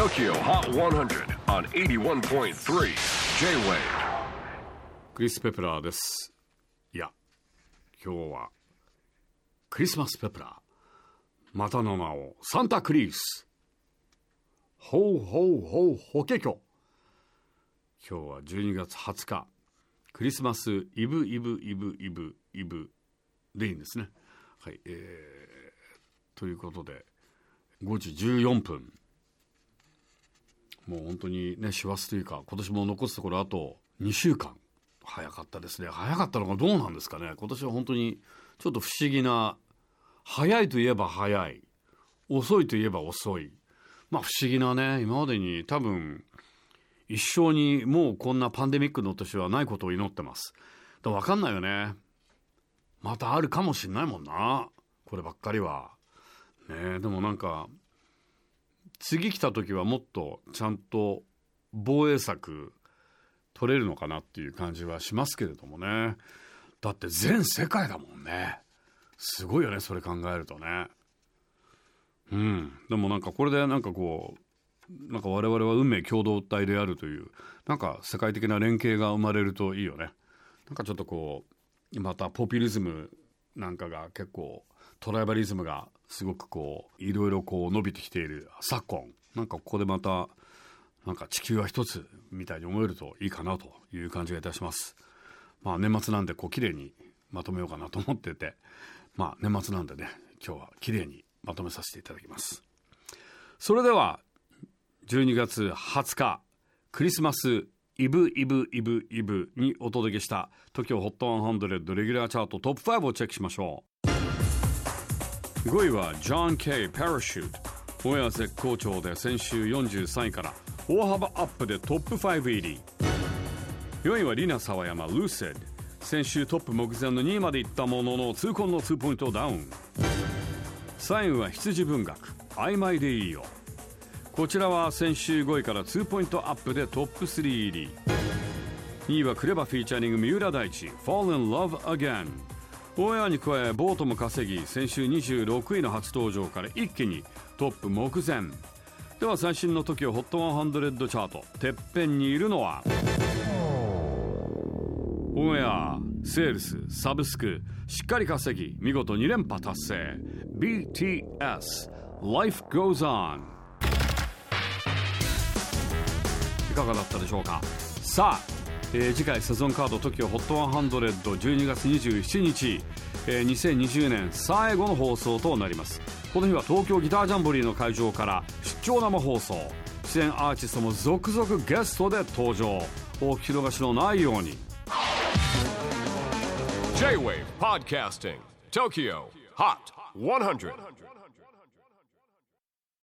TOKYO HOT 100 on 81.3 J-WAVE クリス・ペプラーです。いや今日はクリスマス・ペプラー。またの名をサンタクリース。ほうほうほう法華経今日は12月20日。クリスマスイブイブイブイブイブでいいんですね。はいえー、ということで5時14分。もう本当にね師走というか今年も残すところあと2週間。早かったですね。早かったのがどうなんですかね。今年は本当にちょっと不思議な早いといえば早い。遅いといえば遅い。まあ不思議なね今までに多分一生にもうこんなパンデミックの年はないことを祈ってます。だ分かんないよね。またあるかもしんないもんな。こればっかりは。ねでもなんか次来た時はもっとちゃんと防衛策取れるのかなっていう感じはしますけれどもね。だって全世界だもんね。すごいよねそれ考えるとね。うん。でもなんかこれでなんかこうなんか我々は運命共同体であるというなんか世界的な連携が生まれるといいよね。なんかちょっとこうまたポピュリズムなんかが結構トライバリズムがすごくこういろいろこう伸びてきている昨今なんかここでまたなんか地球は一つみたいに思えるといいかなという感じがいたします。まあ年末なんでこう綺麗にまとめようかなと思っててまあ年末なんでね今日は綺麗にまとめさせていただきます。それでは12月20日クリスマスイブイブイブイブにお届けした TOKIOHOT100 レギュラーチャートトップ5をチェックしましょう。5位はジョン・ K・ パラシュートオンエア絶好調で先週43位から大幅アップでトップ5入り。4位はリナ・サワヤマ・ルーセッド先週トップ目前の2位までいったものの痛恨の2ポイントダウン。3位は羊文学曖昧でいいよこちらは先週5位から2ポイントアップでトップ3入り。2位はクレバフィーチャーニング三浦大知 Fall in Love Again オンエアに加えボートも稼ぎ先週26位の初登場から一気にトップ目前。では最新の TOKIOHOT100 チャート。てっぺんにいるのはオンエアセールスサブスクしっかり稼ぎ見事2連覇達成。BTS Life Goes On いかがだったでしょうか？さあ、えー次回セゾンカード TOKIOHOT10012 月27日、えー2020年最後の放送となります。この日は東京ギタージャンボリーの会場から出張生放送。出演アーティストも続々ゲストで登場。お聞き逃しのないように。J-WAVE PODCASTING TOKYO HOT 100